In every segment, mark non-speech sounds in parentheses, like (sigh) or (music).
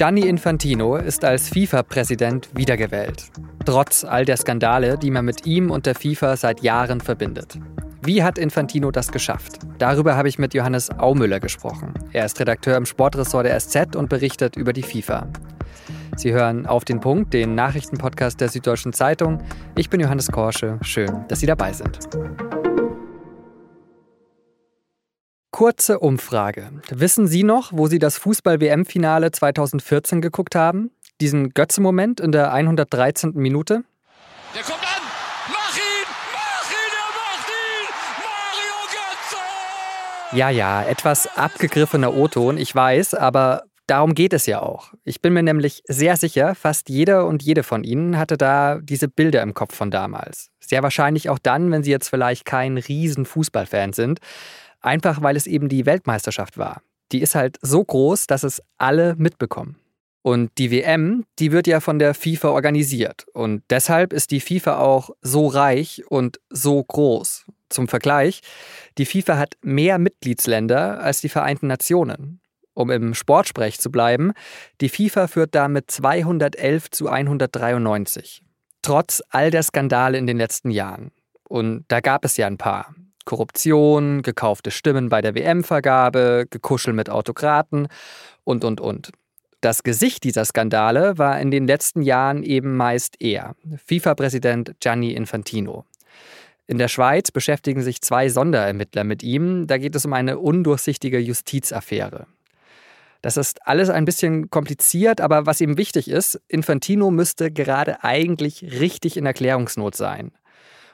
Gianni Infantino ist als FIFA-Präsident wiedergewählt. Trotz all der Skandale, die man mit ihm und der FIFA seit Jahren verbindet. Wie hat Infantino das geschafft? Darüber habe ich mit Johannes Aumüller gesprochen. Er ist Redakteur im Sportressort der SZ und berichtet über die FIFA. Sie hören auf den Punkt, den Nachrichtenpodcast der Süddeutschen Zeitung. Ich bin Johannes Korsche. Schön, dass Sie dabei sind. Kurze Umfrage. Wissen Sie noch, wo Sie das Fußball-WM-Finale 2014 geguckt haben? Diesen Götze-Moment in der 113. Minute? Der kommt an! Mach ihn! Mach ihn! Er macht ihn! Mario Götze! Ja, ja, etwas abgegriffener O-Ton, ich weiß, aber darum geht es ja auch. Ich bin mir nämlich sehr sicher, fast jeder und jede von Ihnen hatte da diese Bilder im Kopf von damals. Sehr wahrscheinlich auch dann, wenn Sie jetzt vielleicht kein riesen Fußballfan sind. Einfach weil es eben die Weltmeisterschaft war. Die ist halt so groß, dass es alle mitbekommen. Und die WM, die wird ja von der FIFA organisiert. Und deshalb ist die FIFA auch so reich und so groß. Zum Vergleich, die FIFA hat mehr Mitgliedsländer als die Vereinten Nationen. Um im Sportsprech zu bleiben, die FIFA führt damit 211 zu 193. Trotz all der Skandale in den letzten Jahren. Und da gab es ja ein paar. Korruption, gekaufte Stimmen bei der WM-Vergabe, gekuschel mit Autokraten und, und, und. Das Gesicht dieser Skandale war in den letzten Jahren eben meist er, FIFA-Präsident Gianni Infantino. In der Schweiz beschäftigen sich zwei Sonderermittler mit ihm. Da geht es um eine undurchsichtige Justizaffäre. Das ist alles ein bisschen kompliziert, aber was ihm wichtig ist, Infantino müsste gerade eigentlich richtig in Erklärungsnot sein.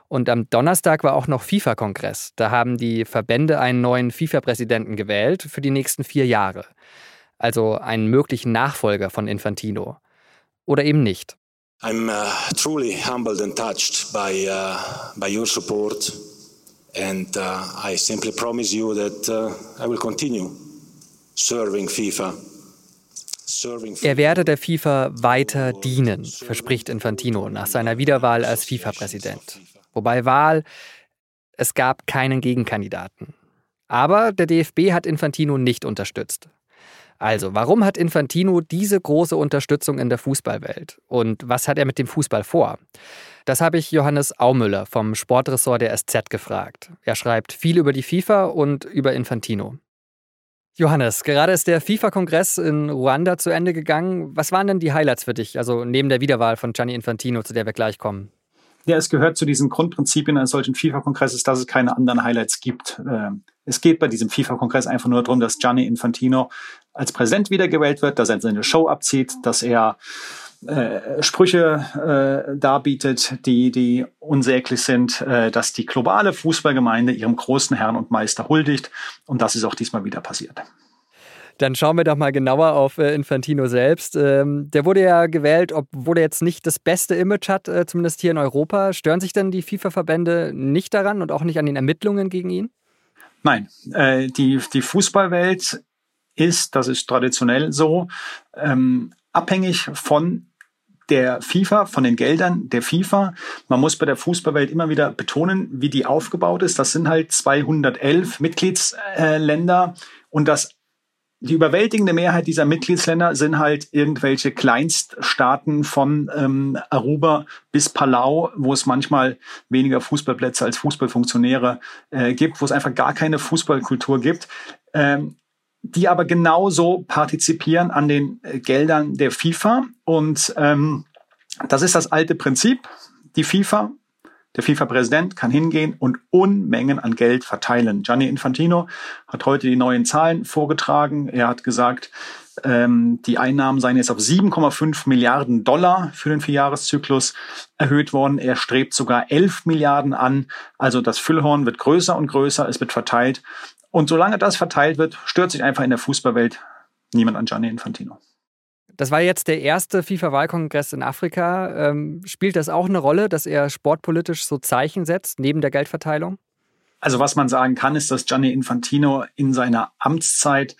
Und am Donnerstag war auch noch FIFA-Kongress. Da haben die Verbände einen neuen FIFA-Präsidenten gewählt für die nächsten vier Jahre. Also einen möglichen Nachfolger von Infantino. Oder eben nicht. I'm uh, truly humbled and touched by, uh, by your support. And uh, I simply promise you that uh, I will continue serving FIFA. Er werde der FIFA weiter dienen, verspricht Infantino nach seiner Wiederwahl als FIFA-Präsident. Wobei Wahl, es gab keinen Gegenkandidaten. Aber der DFB hat Infantino nicht unterstützt. Also, warum hat Infantino diese große Unterstützung in der Fußballwelt? Und was hat er mit dem Fußball vor? Das habe ich Johannes Aumüller vom Sportressort der SZ gefragt. Er schreibt viel über die FIFA und über Infantino. Johannes, gerade ist der FIFA-Kongress in Ruanda zu Ende gegangen. Was waren denn die Highlights für dich, also neben der Wiederwahl von Gianni Infantino, zu der wir gleich kommen? Ja, es gehört zu diesen Grundprinzipien eines solchen FIFA-Kongresses, dass es keine anderen Highlights gibt. Ähm, es geht bei diesem FIFA-Kongress einfach nur darum, dass Gianni Infantino als Präsident wiedergewählt wird, dass er seine Show abzieht, dass er äh, Sprüche äh, darbietet, die, die unsäglich sind, äh, dass die globale Fußballgemeinde ihrem großen Herrn und Meister huldigt. Und das ist auch diesmal wieder passiert. Dann schauen wir doch mal genauer auf äh, Infantino selbst. Ähm, der wurde ja gewählt, obwohl er jetzt nicht das beste Image hat, äh, zumindest hier in Europa. Stören sich denn die FIFA-Verbände nicht daran und auch nicht an den Ermittlungen gegen ihn? Nein, äh, die, die Fußballwelt ist, das ist traditionell so, ähm, abhängig von der FIFA, von den Geldern der FIFA. Man muss bei der Fußballwelt immer wieder betonen, wie die aufgebaut ist. Das sind halt 211 Mitgliedsländer und das die überwältigende Mehrheit dieser Mitgliedsländer sind halt irgendwelche Kleinststaaten von ähm, Aruba bis Palau, wo es manchmal weniger Fußballplätze als Fußballfunktionäre äh, gibt, wo es einfach gar keine Fußballkultur gibt, ähm, die aber genauso partizipieren an den äh, Geldern der FIFA. Und ähm, das ist das alte Prinzip. Die FIFA der FIFA-Präsident kann hingehen und Unmengen an Geld verteilen. Gianni Infantino hat heute die neuen Zahlen vorgetragen. Er hat gesagt, ähm, die Einnahmen seien jetzt auf 7,5 Milliarden Dollar für den Vierjahreszyklus erhöht worden. Er strebt sogar 11 Milliarden an. Also das Füllhorn wird größer und größer, es wird verteilt. Und solange das verteilt wird, stört sich einfach in der Fußballwelt niemand an Gianni Infantino. Das war jetzt der erste FIFA-Wahlkongress in Afrika. Ähm, spielt das auch eine Rolle, dass er sportpolitisch so Zeichen setzt, neben der Geldverteilung? Also was man sagen kann, ist, dass Gianni Infantino in seiner Amtszeit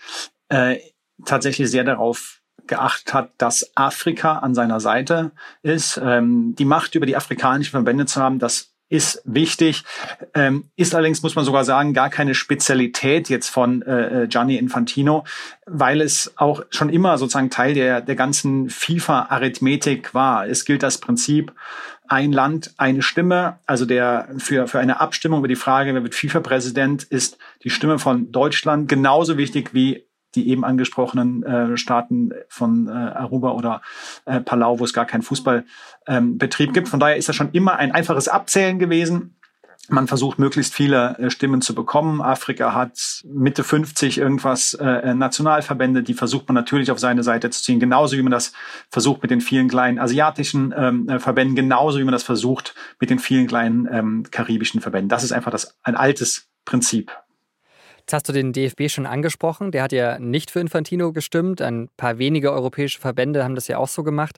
äh, tatsächlich sehr darauf geachtet hat, dass Afrika an seiner Seite ist. Ähm, die Macht über die afrikanischen Verbände zu haben, das ist wichtig, ähm, ist allerdings, muss man sogar sagen, gar keine Spezialität jetzt von äh, äh, Gianni Infantino, weil es auch schon immer sozusagen Teil der, der ganzen FIFA-Arithmetik war. Es gilt das Prinzip, ein Land, eine Stimme. Also der für, für eine Abstimmung über die Frage, wer wird FIFA-Präsident, ist die Stimme von Deutschland genauso wichtig wie die eben angesprochenen äh, Staaten von äh, Aruba oder äh, Palau, wo es gar keinen Fußballbetrieb ähm, gibt. Von daher ist das schon immer ein einfaches Abzählen gewesen. Man versucht möglichst viele äh, Stimmen zu bekommen. Afrika hat Mitte 50 irgendwas äh, Nationalverbände, die versucht man natürlich auf seine Seite zu ziehen, genauso wie man das versucht mit den vielen kleinen asiatischen ähm, äh, Verbänden, genauso wie man das versucht mit den vielen kleinen ähm, karibischen Verbänden. Das ist einfach das ein altes Prinzip. Jetzt hast du den DFB schon angesprochen. Der hat ja nicht für Infantino gestimmt. Ein paar wenige europäische Verbände haben das ja auch so gemacht.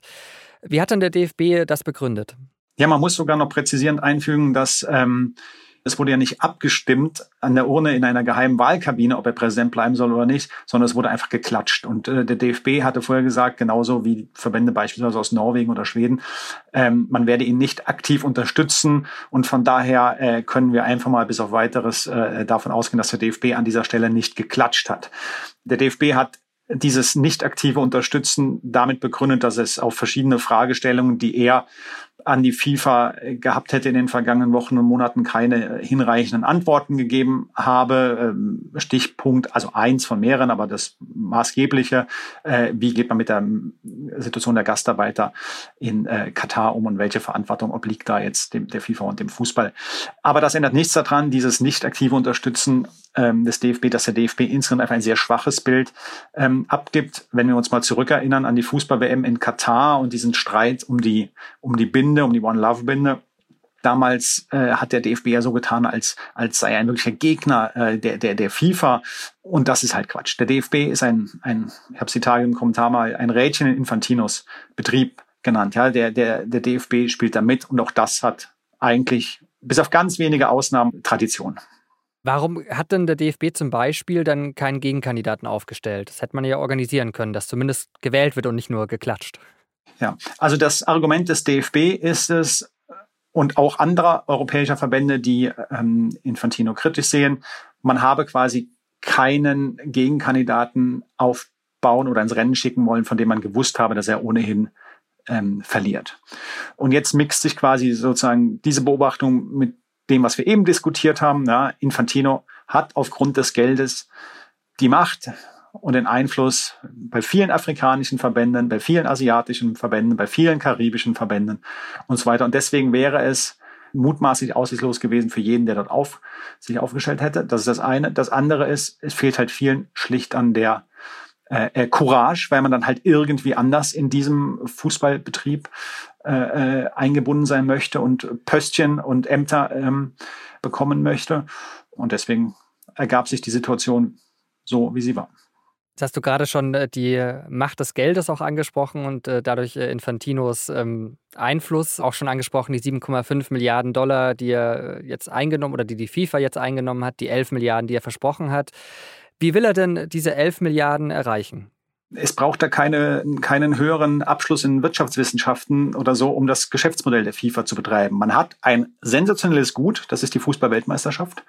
Wie hat denn der DFB das begründet? Ja, man muss sogar noch präzisierend einfügen, dass ähm, es wurde ja nicht abgestimmt an der Urne in einer geheimen Wahlkabine, ob er Präsident bleiben soll oder nicht, sondern es wurde einfach geklatscht. Und äh, der DFB hatte vorher gesagt, genauso wie Verbände beispielsweise aus Norwegen oder Schweden, ähm, man werde ihn nicht aktiv unterstützen. Und von daher äh, können wir einfach mal bis auf weiteres äh, davon ausgehen, dass der DFB an dieser Stelle nicht geklatscht hat. Der DFB hat dieses nicht aktive Unterstützen damit begründet, dass es auf verschiedene Fragestellungen, die er an die FIFA gehabt hätte in den vergangenen Wochen und Monaten keine hinreichenden Antworten gegeben habe. Ähm, Stichpunkt, also eins von mehreren, aber das maßgebliche, äh, wie geht man mit der Situation der Gastarbeiter in äh, Katar um und welche Verantwortung obliegt da jetzt dem, der FIFA und dem Fußball. Aber das ändert nichts daran, dieses nicht aktive Unterstützen ähm, des DFB, dass der DFB insgesamt einfach ein sehr schwaches Bild ähm, abgibt. Wenn wir uns mal zurückerinnern an die Fußball-WM in Katar und diesen Streit um die, um die Binde, um die One Love Binde. Damals äh, hat der DFB ja so getan, als, als sei er ein wirklicher Gegner äh, der, der, der FIFA. Und das ist halt Quatsch. Der DFB ist ein, ein ich habe es die Tage im Kommentar mal, ein Rädchen in Infantinos Betrieb genannt. Ja, der, der, der DFB spielt da mit und auch das hat eigentlich bis auf ganz wenige Ausnahmen Tradition. Warum hat denn der DFB zum Beispiel dann keinen Gegenkandidaten aufgestellt? Das hätte man ja organisieren können, dass zumindest gewählt wird und nicht nur geklatscht. Ja, also das Argument des DFB ist es, und auch anderer europäischer Verbände, die ähm, Infantino kritisch sehen, man habe quasi keinen Gegenkandidaten aufbauen oder ins Rennen schicken wollen, von dem man gewusst habe, dass er ohnehin ähm, verliert. Und jetzt mixt sich quasi sozusagen diese Beobachtung mit dem, was wir eben diskutiert haben. Ja, Infantino hat aufgrund des Geldes die Macht, und den Einfluss bei vielen afrikanischen Verbänden, bei vielen asiatischen Verbänden, bei vielen karibischen Verbänden und so weiter. Und deswegen wäre es mutmaßlich aussichtslos gewesen für jeden, der dort auf, sich aufgestellt hätte. Das ist das eine. Das andere ist, es fehlt halt vielen schlicht an der äh, äh Courage, weil man dann halt irgendwie anders in diesem Fußballbetrieb äh, äh, eingebunden sein möchte und Pöstchen und Ämter ähm, bekommen möchte. Und deswegen ergab sich die Situation so, wie sie war. Jetzt hast du gerade schon äh, die Macht des Geldes auch angesprochen und äh, dadurch äh, Infantinos ähm, Einfluss auch schon angesprochen, die 7,5 Milliarden Dollar, die er jetzt eingenommen oder die die FIFA jetzt eingenommen hat, die 11 Milliarden, die er versprochen hat. Wie will er denn diese 11 Milliarden erreichen? Es braucht da keine, keinen höheren Abschluss in Wirtschaftswissenschaften oder so, um das Geschäftsmodell der FIFA zu betreiben. Man hat ein sensationelles Gut, das ist die Fußballweltmeisterschaft.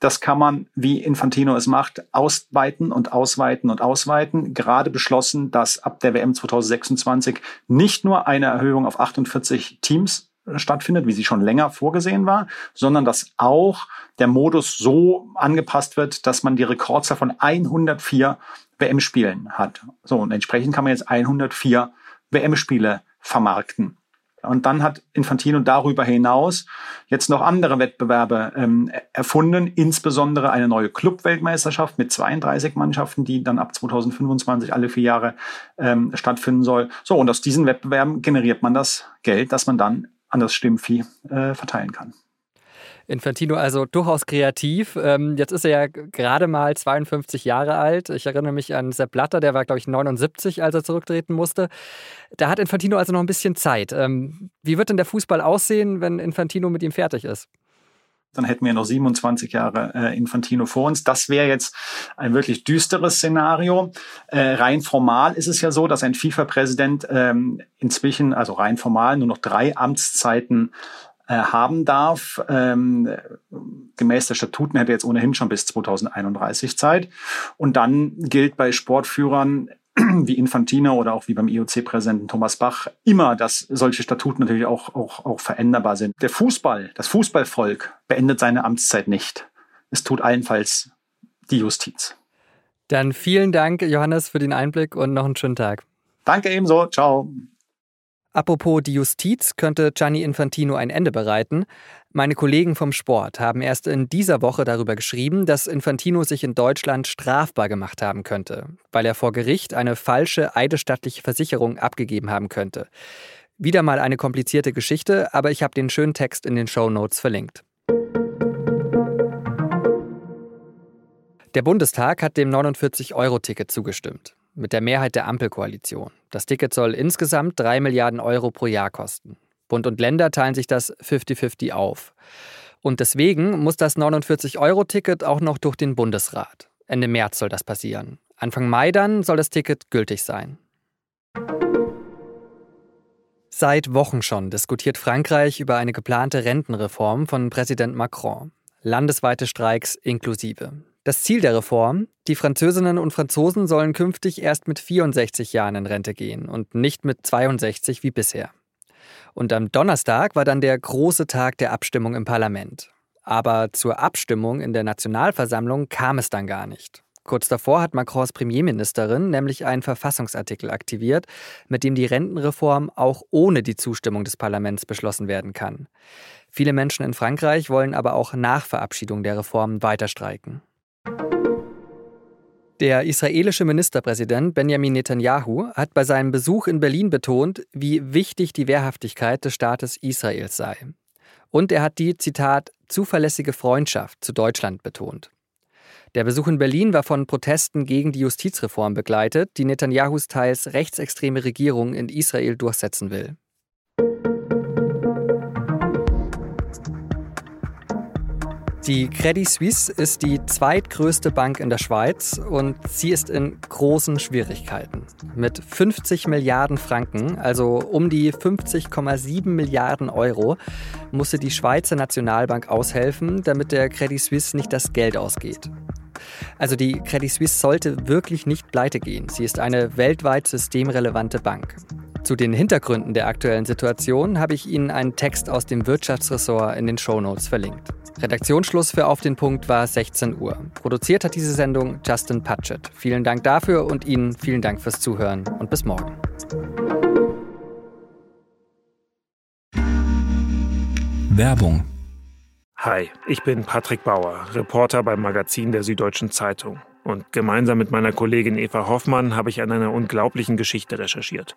Das kann man, wie Infantino es macht, ausweiten und ausweiten und ausweiten. Gerade beschlossen, dass ab der WM 2026 nicht nur eine Erhöhung auf 48 Teams stattfindet, wie sie schon länger vorgesehen war, sondern dass auch der Modus so angepasst wird, dass man die Rekordzahl von 104 WM-Spielen hat. So, und entsprechend kann man jetzt 104 WM-Spiele vermarkten. Und dann hat Infantino darüber hinaus jetzt noch andere Wettbewerbe ähm, erfunden, insbesondere eine neue Club-Weltmeisterschaft mit 32 Mannschaften, die dann ab 2025 alle vier Jahre ähm, stattfinden soll. So, und aus diesen Wettbewerben generiert man das Geld, das man dann an das Stimmvieh äh, verteilen kann. Infantino also durchaus kreativ. Ähm, jetzt ist er ja gerade mal 52 Jahre alt. Ich erinnere mich an Sepp Blatter, der war, glaube ich, 79, als er zurücktreten musste. Da hat Infantino also noch ein bisschen Zeit. Ähm, wie wird denn der Fußball aussehen, wenn Infantino mit ihm fertig ist? Dann hätten wir noch 27 Jahre äh, Infantino vor uns. Das wäre jetzt ein wirklich düsteres Szenario. Äh, rein formal ist es ja so, dass ein FIFA-Präsident ähm, inzwischen, also rein formal, nur noch drei Amtszeiten äh, haben darf. Ähm, gemäß der Statuten hätte er jetzt ohnehin schon bis 2031 Zeit. Und dann gilt bei Sportführern (clears throat) wie Infantino oder auch wie beim IOC-Präsidenten Thomas Bach immer, dass solche Statuten natürlich auch, auch, auch veränderbar sind. Der Fußball, das Fußballvolk beendet seine Amtszeit nicht. Es tut allenfalls die Justiz. Dann vielen Dank, Johannes, für den Einblick und noch einen schönen Tag. Danke ebenso. Ciao. Apropos die Justiz könnte Gianni Infantino ein Ende bereiten. Meine Kollegen vom Sport haben erst in dieser Woche darüber geschrieben, dass Infantino sich in Deutschland strafbar gemacht haben könnte, weil er vor Gericht eine falsche eidesstattliche Versicherung abgegeben haben könnte. Wieder mal eine komplizierte Geschichte, aber ich habe den schönen Text in den Show Notes verlinkt. Der Bundestag hat dem 49-Euro-Ticket zugestimmt mit der Mehrheit der Ampelkoalition. Das Ticket soll insgesamt 3 Milliarden Euro pro Jahr kosten. Bund und Länder teilen sich das 50-50 auf. Und deswegen muss das 49-Euro-Ticket auch noch durch den Bundesrat. Ende März soll das passieren. Anfang Mai dann soll das Ticket gültig sein. Seit Wochen schon diskutiert Frankreich über eine geplante Rentenreform von Präsident Macron. Landesweite Streiks inklusive. Das Ziel der Reform, die Französinnen und Franzosen sollen künftig erst mit 64 Jahren in Rente gehen und nicht mit 62 wie bisher. Und am Donnerstag war dann der große Tag der Abstimmung im Parlament. Aber zur Abstimmung in der Nationalversammlung kam es dann gar nicht. Kurz davor hat Macrons Premierministerin nämlich einen Verfassungsartikel aktiviert, mit dem die Rentenreform auch ohne die Zustimmung des Parlaments beschlossen werden kann. Viele Menschen in Frankreich wollen aber auch nach Verabschiedung der Reform weiter streiken. Der israelische Ministerpräsident Benjamin Netanyahu hat bei seinem Besuch in Berlin betont, wie wichtig die Wehrhaftigkeit des Staates Israels sei. Und er hat die, Zitat, zuverlässige Freundschaft zu Deutschland betont. Der Besuch in Berlin war von Protesten gegen die Justizreform begleitet, die Netanyahus teils rechtsextreme Regierung in Israel durchsetzen will. Die Credit Suisse ist die zweitgrößte Bank in der Schweiz und sie ist in großen Schwierigkeiten. Mit 50 Milliarden Franken, also um die 50,7 Milliarden Euro, musste die Schweizer Nationalbank aushelfen, damit der Credit Suisse nicht das Geld ausgeht. Also die Credit Suisse sollte wirklich nicht pleite gehen. Sie ist eine weltweit systemrelevante Bank. Zu den Hintergründen der aktuellen Situation habe ich Ihnen einen Text aus dem Wirtschaftsressort in den Shownotes verlinkt. Redaktionsschluss für Auf den Punkt war 16 Uhr. Produziert hat diese Sendung Justin Patchett. Vielen Dank dafür und Ihnen vielen Dank fürs Zuhören und bis morgen. Werbung Hi, ich bin Patrick Bauer, Reporter beim Magazin der Süddeutschen Zeitung. Und gemeinsam mit meiner Kollegin Eva Hoffmann habe ich an einer unglaublichen Geschichte recherchiert.